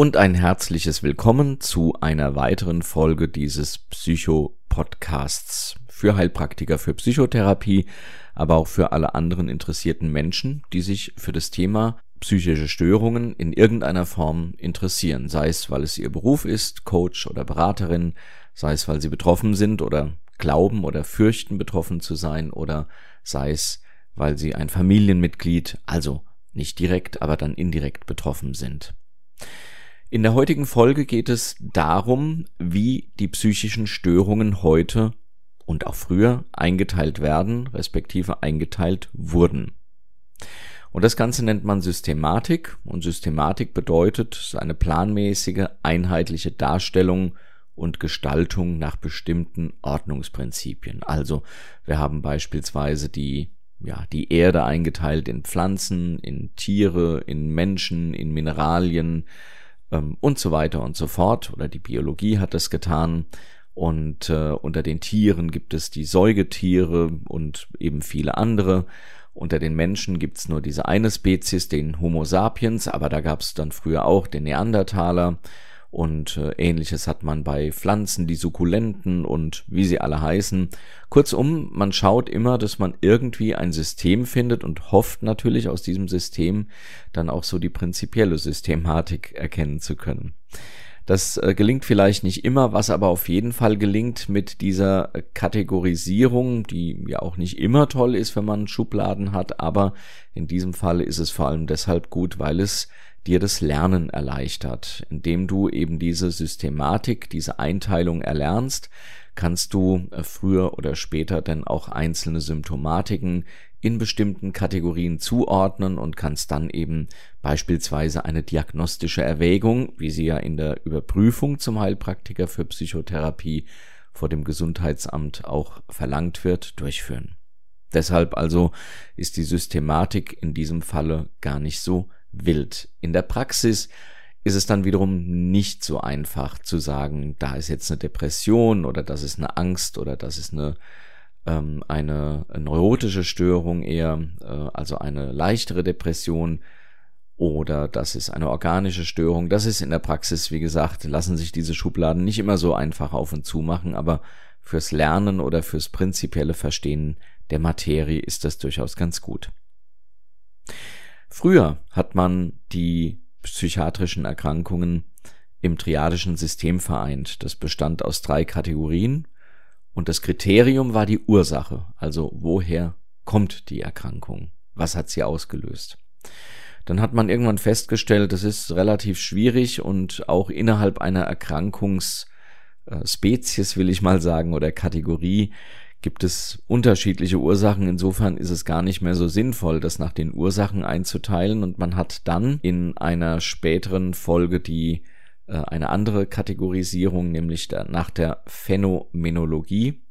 und ein herzliches Willkommen zu einer weiteren Folge dieses Psycho-Podcasts für Heilpraktiker für Psychotherapie, aber auch für alle anderen interessierten Menschen, die sich für das Thema psychische Störungen in irgendeiner Form interessieren, sei es, weil es ihr Beruf ist, Coach oder Beraterin, sei es, weil sie betroffen sind oder glauben oder fürchten, betroffen zu sein, oder sei es, weil sie ein Familienmitglied, also nicht direkt, aber dann indirekt betroffen sind. In der heutigen Folge geht es darum, wie die psychischen Störungen heute und auch früher eingeteilt werden, respektive eingeteilt wurden. Und das Ganze nennt man Systematik und Systematik bedeutet eine planmäßige, einheitliche Darstellung und Gestaltung nach bestimmten Ordnungsprinzipien. Also wir haben beispielsweise die ja, die Erde eingeteilt in Pflanzen, in Tiere, in Menschen, in Mineralien, ähm, und so weiter und so fort. Oder die Biologie hat das getan. Und äh, unter den Tieren gibt es die Säugetiere und eben viele andere. Unter den Menschen gibt's nur diese eine Spezies, den Homo sapiens, aber da gab's dann früher auch den Neandertaler und äh, ähnliches hat man bei Pflanzen, die Sukkulenten und wie sie alle heißen. Kurzum, man schaut immer, dass man irgendwie ein System findet und hofft natürlich aus diesem System dann auch so die prinzipielle Systematik erkennen zu können. Das äh, gelingt vielleicht nicht immer, was aber auf jeden Fall gelingt mit dieser Kategorisierung, die ja auch nicht immer toll ist, wenn man Schubladen hat, aber in diesem Fall ist es vor allem deshalb gut, weil es dir das Lernen erleichtert. Indem du eben diese Systematik, diese Einteilung erlernst, kannst du äh, früher oder später dann auch einzelne Symptomatiken in bestimmten Kategorien zuordnen und kannst dann eben beispielsweise eine diagnostische Erwägung, wie sie ja in der Überprüfung zum Heilpraktiker für Psychotherapie vor dem Gesundheitsamt auch verlangt wird, durchführen. Deshalb also ist die Systematik in diesem Falle gar nicht so wild. In der Praxis ist es dann wiederum nicht so einfach zu sagen, da ist jetzt eine Depression oder das ist eine Angst oder das ist eine ähm, eine neurotische Störung eher, äh, also eine leichtere Depression oder das ist eine organische Störung. Das ist in der Praxis, wie gesagt, lassen sich diese Schubladen nicht immer so einfach auf und zu machen, aber fürs Lernen oder fürs prinzipielle Verstehen der Materie ist das durchaus ganz gut. Früher hat man die psychiatrischen Erkrankungen im triadischen System vereint. Das bestand aus drei Kategorien und das Kriterium war die Ursache, also woher kommt die Erkrankung, was hat sie ausgelöst. Dann hat man irgendwann festgestellt, das ist relativ schwierig und auch innerhalb einer Erkrankungsspezies, will ich mal sagen, oder Kategorie gibt es unterschiedliche Ursachen. Insofern ist es gar nicht mehr so sinnvoll, das nach den Ursachen einzuteilen. Und man hat dann in einer späteren Folge die äh, eine andere Kategorisierung, nämlich nach der Phänomenologie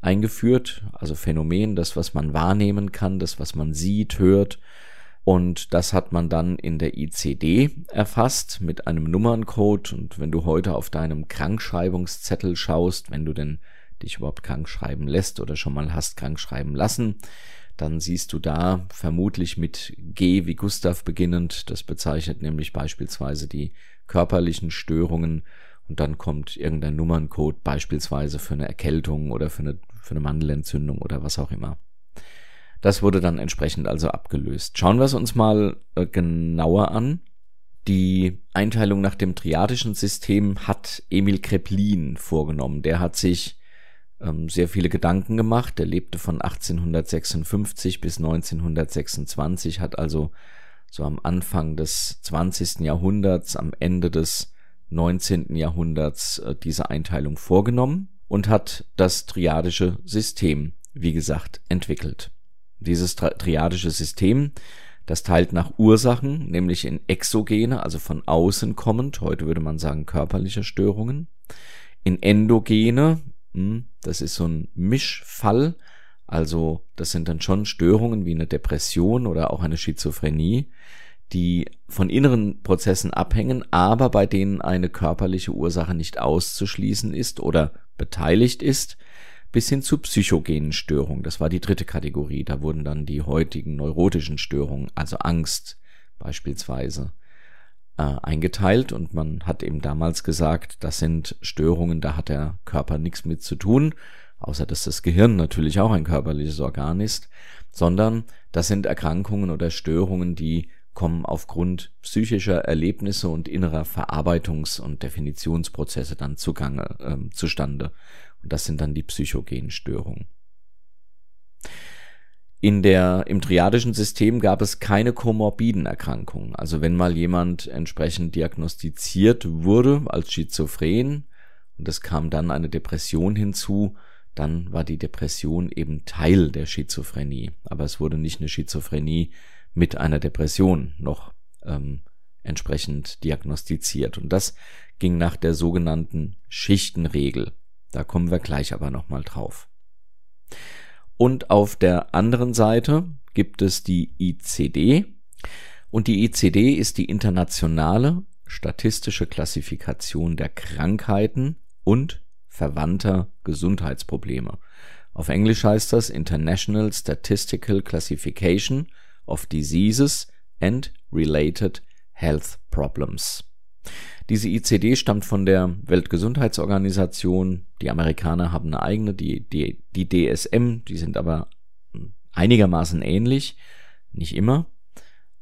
eingeführt. Also Phänomen, das, was man wahrnehmen kann, das, was man sieht, hört. Und das hat man dann in der ICD erfasst mit einem Nummerncode. Und wenn du heute auf deinem Krankschreibungszettel schaust, wenn du denn dich überhaupt krank schreiben lässt oder schon mal hast krank schreiben lassen, dann siehst du da vermutlich mit G wie Gustav beginnend, das bezeichnet nämlich beispielsweise die körperlichen Störungen und dann kommt irgendein Nummerncode beispielsweise für eine Erkältung oder für eine, für eine Mandelentzündung oder was auch immer. Das wurde dann entsprechend also abgelöst. Schauen wir es uns mal äh, genauer an. Die Einteilung nach dem triadischen System hat Emil Kreplin vorgenommen. Der hat sich ähm, sehr viele Gedanken gemacht. Er lebte von 1856 bis 1926, hat also so am Anfang des 20. Jahrhunderts, am Ende des 19. Jahrhunderts äh, diese Einteilung vorgenommen und hat das triadische System, wie gesagt, entwickelt. Dieses triadische System, das teilt nach Ursachen, nämlich in exogene, also von außen kommend, heute würde man sagen körperliche Störungen, in endogene, das ist so ein Mischfall. Also das sind dann schon Störungen wie eine Depression oder auch eine Schizophrenie, die von inneren Prozessen abhängen, aber bei denen eine körperliche Ursache nicht auszuschließen ist oder beteiligt ist, bis hin zu psychogenen Störungen. Das war die dritte Kategorie. Da wurden dann die heutigen neurotischen Störungen, also Angst beispielsweise, äh, eingeteilt und man hat eben damals gesagt, das sind Störungen, da hat der Körper nichts mit zu tun, außer dass das Gehirn natürlich auch ein körperliches Organ ist, sondern das sind Erkrankungen oder Störungen, die kommen aufgrund psychischer Erlebnisse und innerer Verarbeitungs- und Definitionsprozesse dann zugange, äh, zustande. Und das sind dann die psychogenen Störungen. In der, im triadischen System gab es keine komorbiden Erkrankungen. Also wenn mal jemand entsprechend diagnostiziert wurde als Schizophren und es kam dann eine Depression hinzu, dann war die Depression eben Teil der Schizophrenie. Aber es wurde nicht eine Schizophrenie mit einer Depression noch ähm, entsprechend diagnostiziert. Und das ging nach der sogenannten Schichtenregel. Da kommen wir gleich aber nochmal drauf. Und auf der anderen Seite gibt es die ICD. Und die ICD ist die internationale statistische Klassifikation der Krankheiten und verwandter Gesundheitsprobleme. Auf Englisch heißt das International Statistical Classification of Diseases and Related Health Problems. Diese ICD stammt von der Weltgesundheitsorganisation. Die Amerikaner haben eine eigene, die, die, die DSM, die sind aber einigermaßen ähnlich, nicht immer.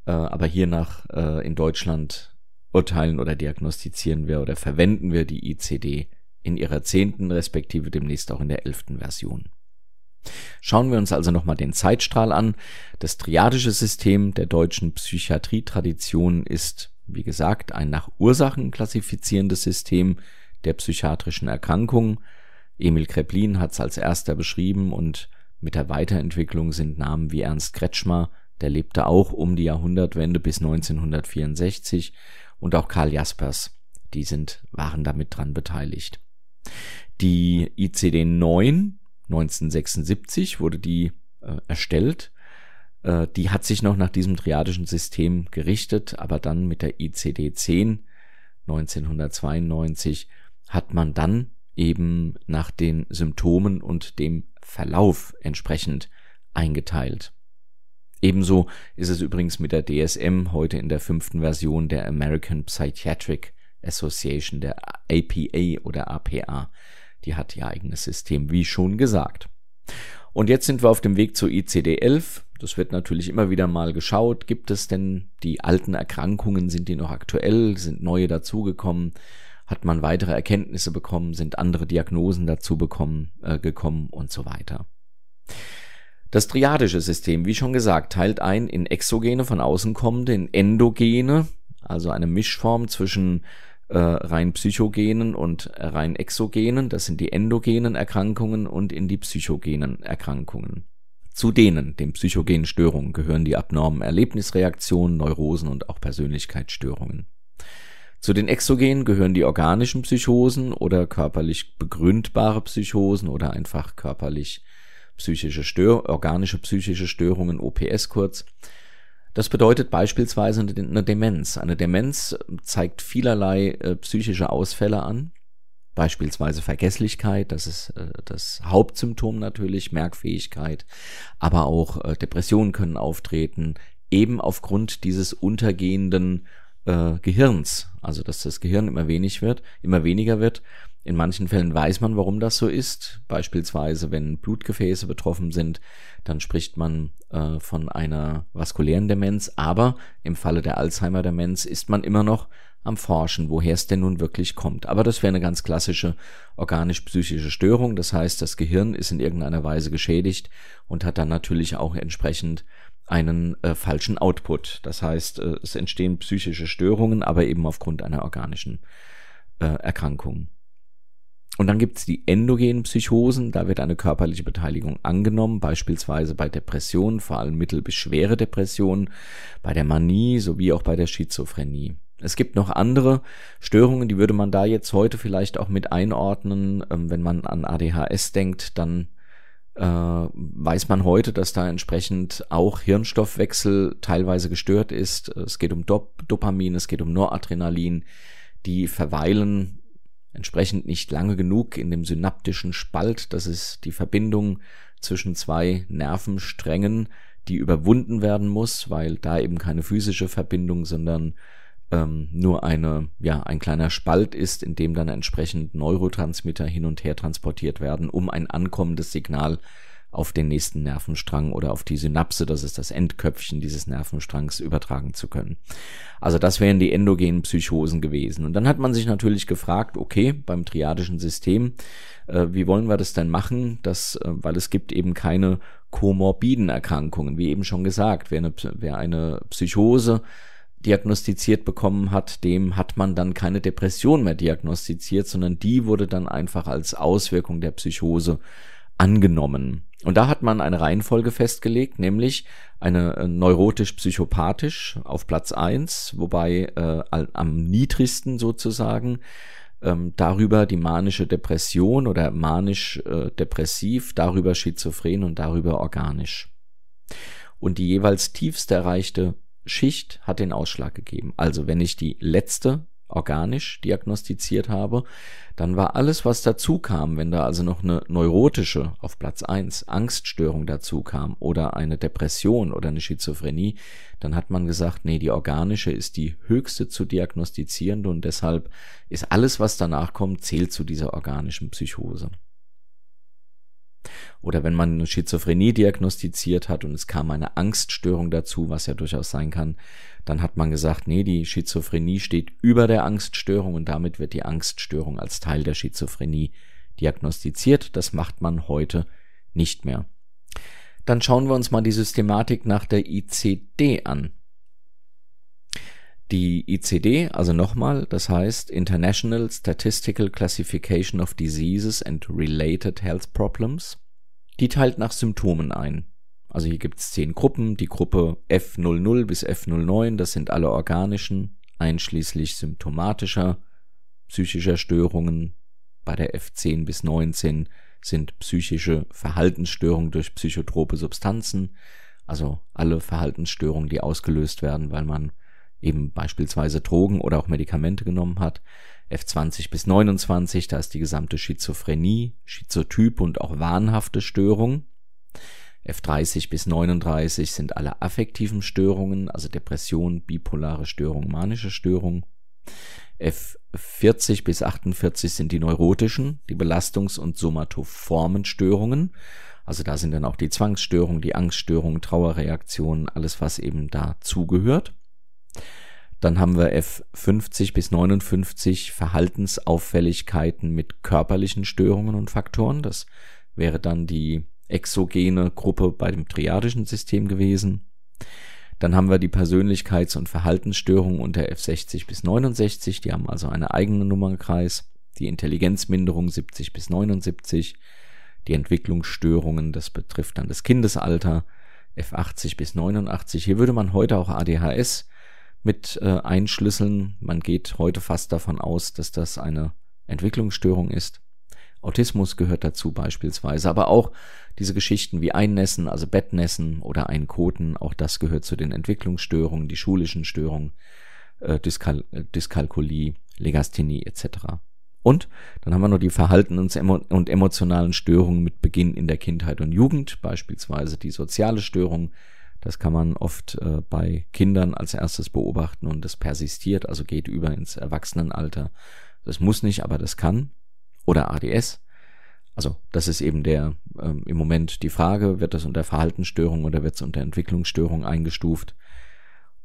Äh, aber hier nach äh, in Deutschland urteilen oder diagnostizieren wir oder verwenden wir die ICD in ihrer zehnten respektive demnächst auch in der elften Version. Schauen wir uns also nochmal den Zeitstrahl an. Das triadische System der deutschen Psychiatrietradition ist wie gesagt, ein nach Ursachen klassifizierendes System der psychiatrischen Erkrankungen. Emil Kreplin hat es als erster beschrieben und mit der Weiterentwicklung sind Namen wie Ernst Kretschmer, der lebte auch um die Jahrhundertwende bis 1964 und auch Karl Jaspers, die sind, waren damit dran beteiligt. Die ICD-9 1976 wurde die äh, erstellt äh, die hat sich noch nach diesem triadischen System gerichtet, aber dann mit der ICD-10 1992 hat man dann eben nach den Symptomen und dem Verlauf entsprechend eingeteilt. Ebenso ist es übrigens mit der DSM heute in der fünften Version der American Psychiatric Association, der APA oder APA. Die hat ihr eigenes System, wie schon gesagt. Und jetzt sind wir auf dem Weg zur ICD-11. Das wird natürlich immer wieder mal geschaut. Gibt es denn die alten Erkrankungen? Sind die noch aktuell? Sind neue dazugekommen? Hat man weitere Erkenntnisse bekommen? Sind andere Diagnosen dazu bekommen, äh, gekommen und so weiter? Das triadische System, wie schon gesagt, teilt ein in Exogene von außen kommende, in Endogene, also eine Mischform zwischen äh, rein psychogenen und rein exogenen, das sind die endogenen Erkrankungen und in die psychogenen Erkrankungen. Zu denen, den psychogenen Störungen, gehören die abnormen Erlebnisreaktionen, Neurosen und auch Persönlichkeitsstörungen. Zu den Exogenen gehören die organischen Psychosen oder körperlich begründbare Psychosen oder einfach körperlich psychische Stör organische psychische Störungen, OPS kurz. Das bedeutet beispielsweise eine Demenz. Eine Demenz zeigt vielerlei äh, psychische Ausfälle an, beispielsweise Vergesslichkeit, das ist äh, das Hauptsymptom natürlich, Merkfähigkeit, aber auch äh, Depressionen können auftreten, eben aufgrund dieses untergehenden äh, Gehirns, also dass das Gehirn immer wenig wird, immer weniger wird. In manchen Fällen weiß man, warum das so ist. Beispielsweise, wenn Blutgefäße betroffen sind, dann spricht man äh, von einer vaskulären Demenz. Aber im Falle der Alzheimer-Demenz ist man immer noch am Forschen, woher es denn nun wirklich kommt. Aber das wäre eine ganz klassische organisch-psychische Störung. Das heißt, das Gehirn ist in irgendeiner Weise geschädigt und hat dann natürlich auch entsprechend einen äh, falschen Output. Das heißt, äh, es entstehen psychische Störungen, aber eben aufgrund einer organischen äh, Erkrankung. Und dann gibt es die endogenen Psychosen, da wird eine körperliche Beteiligung angenommen, beispielsweise bei Depressionen, vor allem mittel- bis schwere Depressionen, bei der Manie sowie auch bei der Schizophrenie. Es gibt noch andere Störungen, die würde man da jetzt heute vielleicht auch mit einordnen. Ähm, wenn man an ADHS denkt, dann äh, weiß man heute, dass da entsprechend auch Hirnstoffwechsel teilweise gestört ist. Es geht um Dop Dopamin, es geht um Noradrenalin, die verweilen entsprechend nicht lange genug in dem synaptischen Spalt. Das ist die Verbindung zwischen zwei Nervensträngen, die überwunden werden muss, weil da eben keine physische Verbindung, sondern ähm, nur eine, ja, ein kleiner Spalt ist, in dem dann entsprechend Neurotransmitter hin und her transportiert werden, um ein ankommendes Signal auf den nächsten Nervenstrang oder auf die Synapse, das ist das Endköpfchen dieses Nervenstrangs, übertragen zu können. Also das wären die endogenen Psychosen gewesen. Und dann hat man sich natürlich gefragt, okay, beim triadischen System, äh, wie wollen wir das denn machen? Das, äh, weil es gibt eben keine komorbiden Erkrankungen. Wie eben schon gesagt, wer eine, wer eine Psychose diagnostiziert bekommen hat, dem hat man dann keine Depression mehr diagnostiziert, sondern die wurde dann einfach als Auswirkung der Psychose angenommen. Und da hat man eine Reihenfolge festgelegt, nämlich eine äh, neurotisch-psychopathisch auf Platz eins, wobei äh, am niedrigsten sozusagen ähm, darüber die manische Depression oder manisch-depressiv, äh, darüber schizophren und darüber organisch. Und die jeweils tiefste erreichte Schicht hat den Ausschlag gegeben. Also wenn ich die letzte organisch diagnostiziert habe, dann war alles, was dazu kam, wenn da also noch eine neurotische auf Platz eins Angststörung dazu kam oder eine Depression oder eine Schizophrenie, dann hat man gesagt, nee, die organische ist die höchste zu diagnostizierende und deshalb ist alles, was danach kommt, zählt zu dieser organischen Psychose. Oder wenn man eine Schizophrenie diagnostiziert hat und es kam eine Angststörung dazu, was ja durchaus sein kann, dann hat man gesagt, nee, die Schizophrenie steht über der Angststörung und damit wird die Angststörung als Teil der Schizophrenie diagnostiziert. Das macht man heute nicht mehr. Dann schauen wir uns mal die Systematik nach der ICD an. Die ICD, also nochmal, das heißt International Statistical Classification of Diseases and Related Health Problems, die teilt nach Symptomen ein. Also hier gibt es zehn Gruppen. Die Gruppe F00 bis F09, das sind alle organischen, einschließlich symptomatischer psychischer Störungen. Bei der F10 bis 19 sind psychische Verhaltensstörungen durch psychotrope Substanzen, also alle Verhaltensstörungen, die ausgelöst werden, weil man eben beispielsweise Drogen oder auch Medikamente genommen hat. F20 bis 29, da ist die gesamte Schizophrenie, Schizotyp und auch wahnhafte Störung. F30 bis 39 sind alle affektiven Störungen, also Depression, bipolare Störung, manische Störung. F40 bis 48 sind die neurotischen, die Belastungs- und somatoformen Störungen. Also da sind dann auch die Zwangsstörungen, die Angststörungen, Trauerreaktionen, alles was eben dazugehört. Dann haben wir F50 bis 59 Verhaltensauffälligkeiten mit körperlichen Störungen und Faktoren. Das wäre dann die exogene Gruppe bei dem triadischen System gewesen. Dann haben wir die Persönlichkeits- und Verhaltensstörungen unter F60 bis 69, die haben also einen eigenen Nummernkreis. Die Intelligenzminderung 70 bis 79, die Entwicklungsstörungen, das betrifft dann das Kindesalter, F80 bis 89. Hier würde man heute auch ADHS mit äh, einschlüsseln. Man geht heute fast davon aus, dass das eine Entwicklungsstörung ist. Autismus gehört dazu beispielsweise, aber auch diese Geschichten wie Einnässen, also Bettnässen oder Einkoten, auch das gehört zu den Entwicklungsstörungen, die schulischen Störungen, äh, Dyskal äh, Dyskalkulie, Legasthenie etc. Und dann haben wir noch die Verhaltens- und emotionalen Störungen mit Beginn in der Kindheit und Jugend, beispielsweise die soziale Störung, das kann man oft äh, bei Kindern als erstes beobachten und das persistiert, also geht über ins Erwachsenenalter. Das muss nicht, aber das kann. Oder ADS. Also das ist eben der ähm, im Moment die Frage, wird das unter Verhaltensstörung oder wird es unter Entwicklungsstörung eingestuft?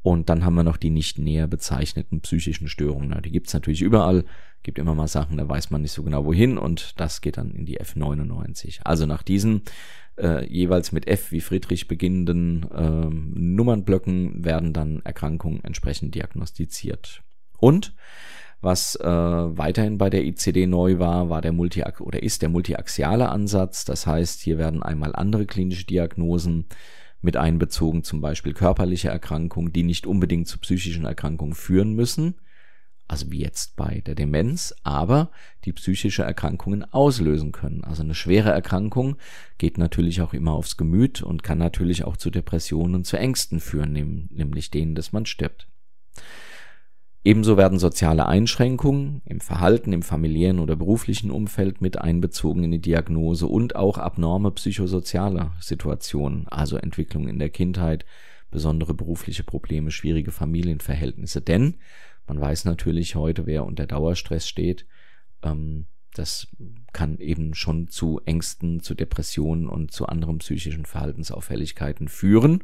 Und dann haben wir noch die nicht näher bezeichneten psychischen Störungen. Die gibt's natürlich überall, gibt immer mal Sachen, da weiß man nicht so genau wohin und das geht dann in die F99. Also nach diesen äh, jeweils mit F wie Friedrich beginnenden äh, Nummernblöcken werden dann Erkrankungen entsprechend diagnostiziert. Und was äh, weiterhin bei der ICD neu war, war der Multi oder ist der multiaxiale Ansatz. Das heißt, hier werden einmal andere klinische Diagnosen mit einbezogen, zum Beispiel körperliche Erkrankungen, die nicht unbedingt zu psychischen Erkrankungen führen müssen, also wie jetzt bei der Demenz, aber die psychische Erkrankungen auslösen können. Also eine schwere Erkrankung geht natürlich auch immer aufs Gemüt und kann natürlich auch zu Depressionen und zu Ängsten führen, nämlich denen, dass man stirbt. Ebenso werden soziale Einschränkungen im Verhalten, im familiären oder beruflichen Umfeld mit einbezogen in die Diagnose und auch abnorme psychosoziale Situationen, also Entwicklung in der Kindheit, besondere berufliche Probleme, schwierige Familienverhältnisse. Denn Man weiß natürlich heute, wer unter Dauerstress steht. Ähm, das kann eben schon zu Ängsten, zu Depressionen und zu anderen psychischen Verhaltensauffälligkeiten führen.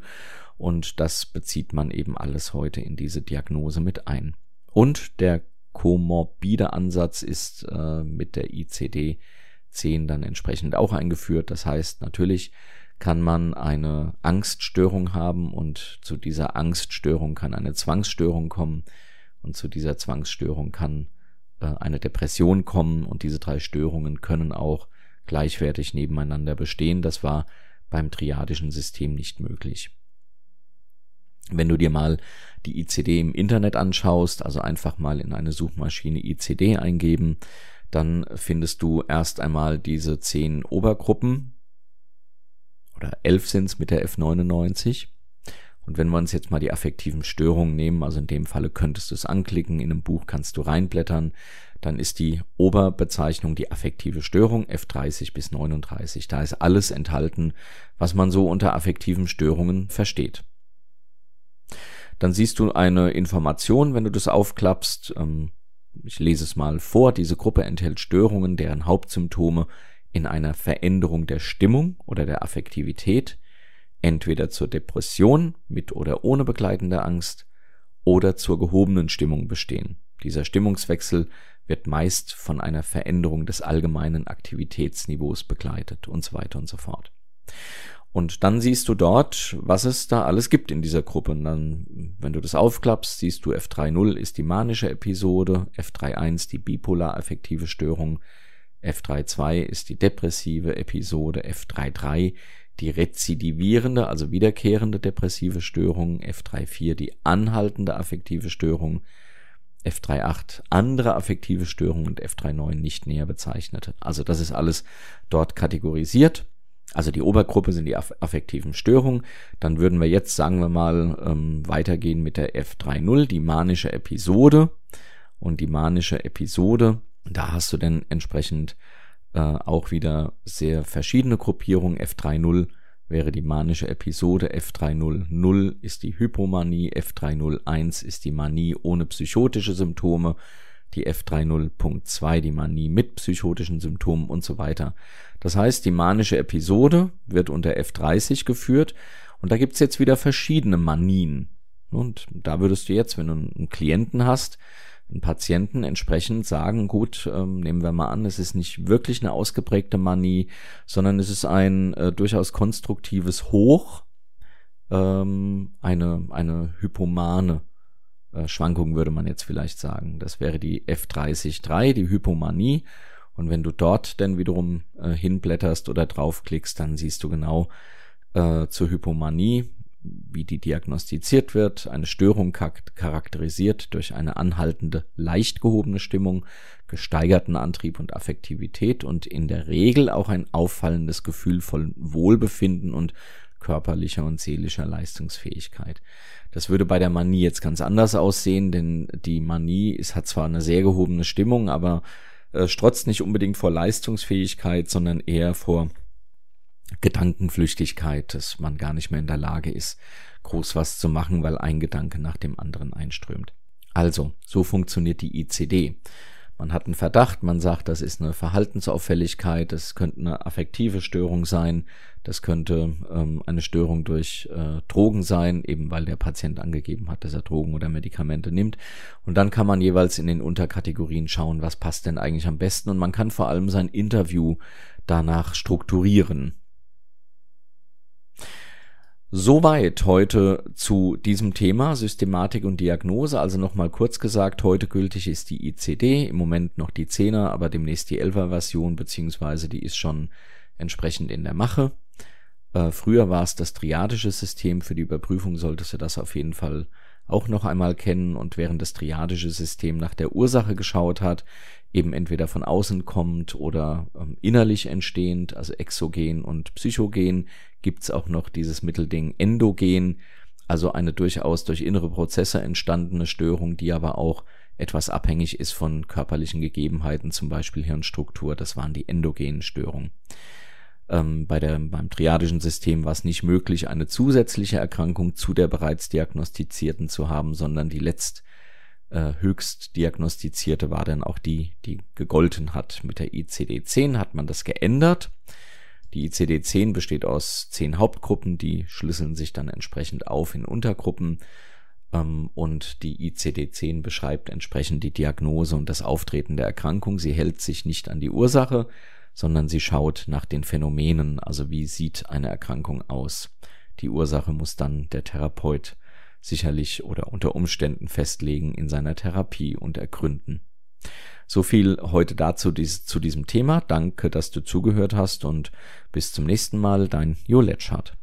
Und das bezieht man eben alles heute in diese Diagnose mit ein. Und der komorbide Ansatz ist äh, mit der ICD-10 dann entsprechend auch eingeführt. Das heißt, natürlich kann man eine Angststörung haben und zu dieser Angststörung kann eine Zwangsstörung kommen und zu dieser Zwangsstörung kann äh, eine Depression kommen und diese drei Störungen können auch gleichwertig nebeneinander bestehen. Das war beim triadischen System nicht möglich. Wenn du dir mal die ICD im Internet anschaust, also einfach mal in eine Suchmaschine ICD eingeben, dann findest du erst einmal diese zehn Obergruppen oder elf sind's mit der F99. Und wenn wir uns jetzt mal die affektiven Störungen nehmen, also in dem Falle könntest du es anklicken, in einem Buch kannst du reinblättern, dann ist die Oberbezeichnung die affektive Störung F30 bis 39. Da ist alles enthalten, was man so unter affektiven Störungen versteht. Dann siehst du eine Information, wenn du das aufklappst. Ähm, ich lese es mal vor. Diese Gruppe enthält Störungen, deren Hauptsymptome in einer Veränderung der Stimmung oder der Affektivität, entweder zur Depression mit oder ohne begleitende Angst oder zur gehobenen Stimmung bestehen. Dieser Stimmungswechsel wird meist von einer Veränderung des allgemeinen Aktivitätsniveaus begleitet und so weiter und so fort. Und dann siehst du dort, was es da alles gibt in dieser Gruppe. Und dann, wenn du das aufklappst, siehst du F3.0 ist die manische Episode, F3.1 die bipolar-affektive Störung, F3.2 ist die depressive Episode, F3.3 die rezidivierende, also wiederkehrende depressive Störung, F3.4 die anhaltende affektive Störung, F3.8 andere affektive Störung und F3.9 nicht näher bezeichnete. Also das ist alles dort kategorisiert. Also die Obergruppe sind die affektiven Störungen. Dann würden wir jetzt, sagen wir mal, ähm, weitergehen mit der F3.0, die manische Episode. Und die manische Episode, da hast du dann entsprechend äh, auch wieder sehr verschiedene Gruppierungen. F3.0 wäre die manische Episode, F3.0.0 ist die Hypomanie, F3.0.1 ist die Manie ohne psychotische Symptome, die F30.2 die Manie mit psychotischen Symptomen und so weiter. Das heißt, die manische Episode wird unter F30 geführt und da gibt's jetzt wieder verschiedene Manien. Und da würdest du jetzt, wenn du einen Klienten hast, einen Patienten entsprechend sagen, gut, ähm, nehmen wir mal an, es ist nicht wirklich eine ausgeprägte Manie, sondern es ist ein äh, durchaus konstruktives Hoch, ähm, eine, eine hypomane Schwankung würde man jetzt vielleicht sagen. Das wäre die F30.3, die Hypomanie. Und wenn du dort dann wiederum äh, hinblätterst oder draufklickst, dann siehst du genau äh, zur Hypomanie, wie die diagnostiziert wird. Eine Störung charakterisiert durch eine anhaltende, leicht gehobene Stimmung, gesteigerten Antrieb und Affektivität und in der Regel auch ein auffallendes Gefühl von Wohlbefinden und körperlicher und seelischer Leistungsfähigkeit. Das würde bei der Manie jetzt ganz anders aussehen, denn die Manie ist, hat zwar eine sehr gehobene Stimmung, aber äh, strotzt nicht unbedingt vor Leistungsfähigkeit, sondern eher vor Gedankenflüchtigkeit, dass man gar nicht mehr in der Lage ist, groß was zu machen, weil ein Gedanke nach dem anderen einströmt. Also, so funktioniert die ICD. Man hat einen Verdacht, man sagt, das ist eine Verhaltensauffälligkeit, das könnte eine affektive Störung sein, das könnte ähm, eine Störung durch äh, Drogen sein, eben weil der Patient angegeben hat, dass er Drogen oder Medikamente nimmt. Und dann kann man jeweils in den Unterkategorien schauen, was passt denn eigentlich am besten. Und man kann vor allem sein Interview danach strukturieren. Soweit heute zu diesem Thema Systematik und Diagnose. Also nochmal kurz gesagt, heute gültig ist die ICD, im Moment noch die 10er, aber demnächst die 11er Version, beziehungsweise die ist schon entsprechend in der Mache. Äh, früher war es das triadische System. Für die Überprüfung solltest du das auf jeden Fall auch noch einmal kennen. Und während das triadische System nach der Ursache geschaut hat, eben entweder von außen kommt oder ähm, innerlich entstehend, also exogen und psychogen, gibt's auch noch dieses Mittelding endogen, also eine durchaus durch innere Prozesse entstandene Störung, die aber auch etwas abhängig ist von körperlichen Gegebenheiten, zum Beispiel Hirnstruktur. Das waren die endogenen Störungen. Ähm, bei der, beim triadischen System war es nicht möglich, eine zusätzliche Erkrankung zu der bereits diagnostizierten zu haben, sondern die letzt äh, höchst diagnostizierte war dann auch die, die gegolten hat. Mit der ICD-10 hat man das geändert. Die ICD-10 besteht aus zehn Hauptgruppen, die schlüsseln sich dann entsprechend auf in Untergruppen ähm, und die ICD-10 beschreibt entsprechend die Diagnose und das Auftreten der Erkrankung. Sie hält sich nicht an die Ursache, sondern sie schaut nach den Phänomenen, also wie sieht eine Erkrankung aus. Die Ursache muss dann der Therapeut sicherlich oder unter Umständen festlegen in seiner Therapie und ergründen. So viel heute dazu dies, zu diesem Thema. Danke, dass du zugehört hast und bis zum nächsten Mal, dein Jo Letschhardt.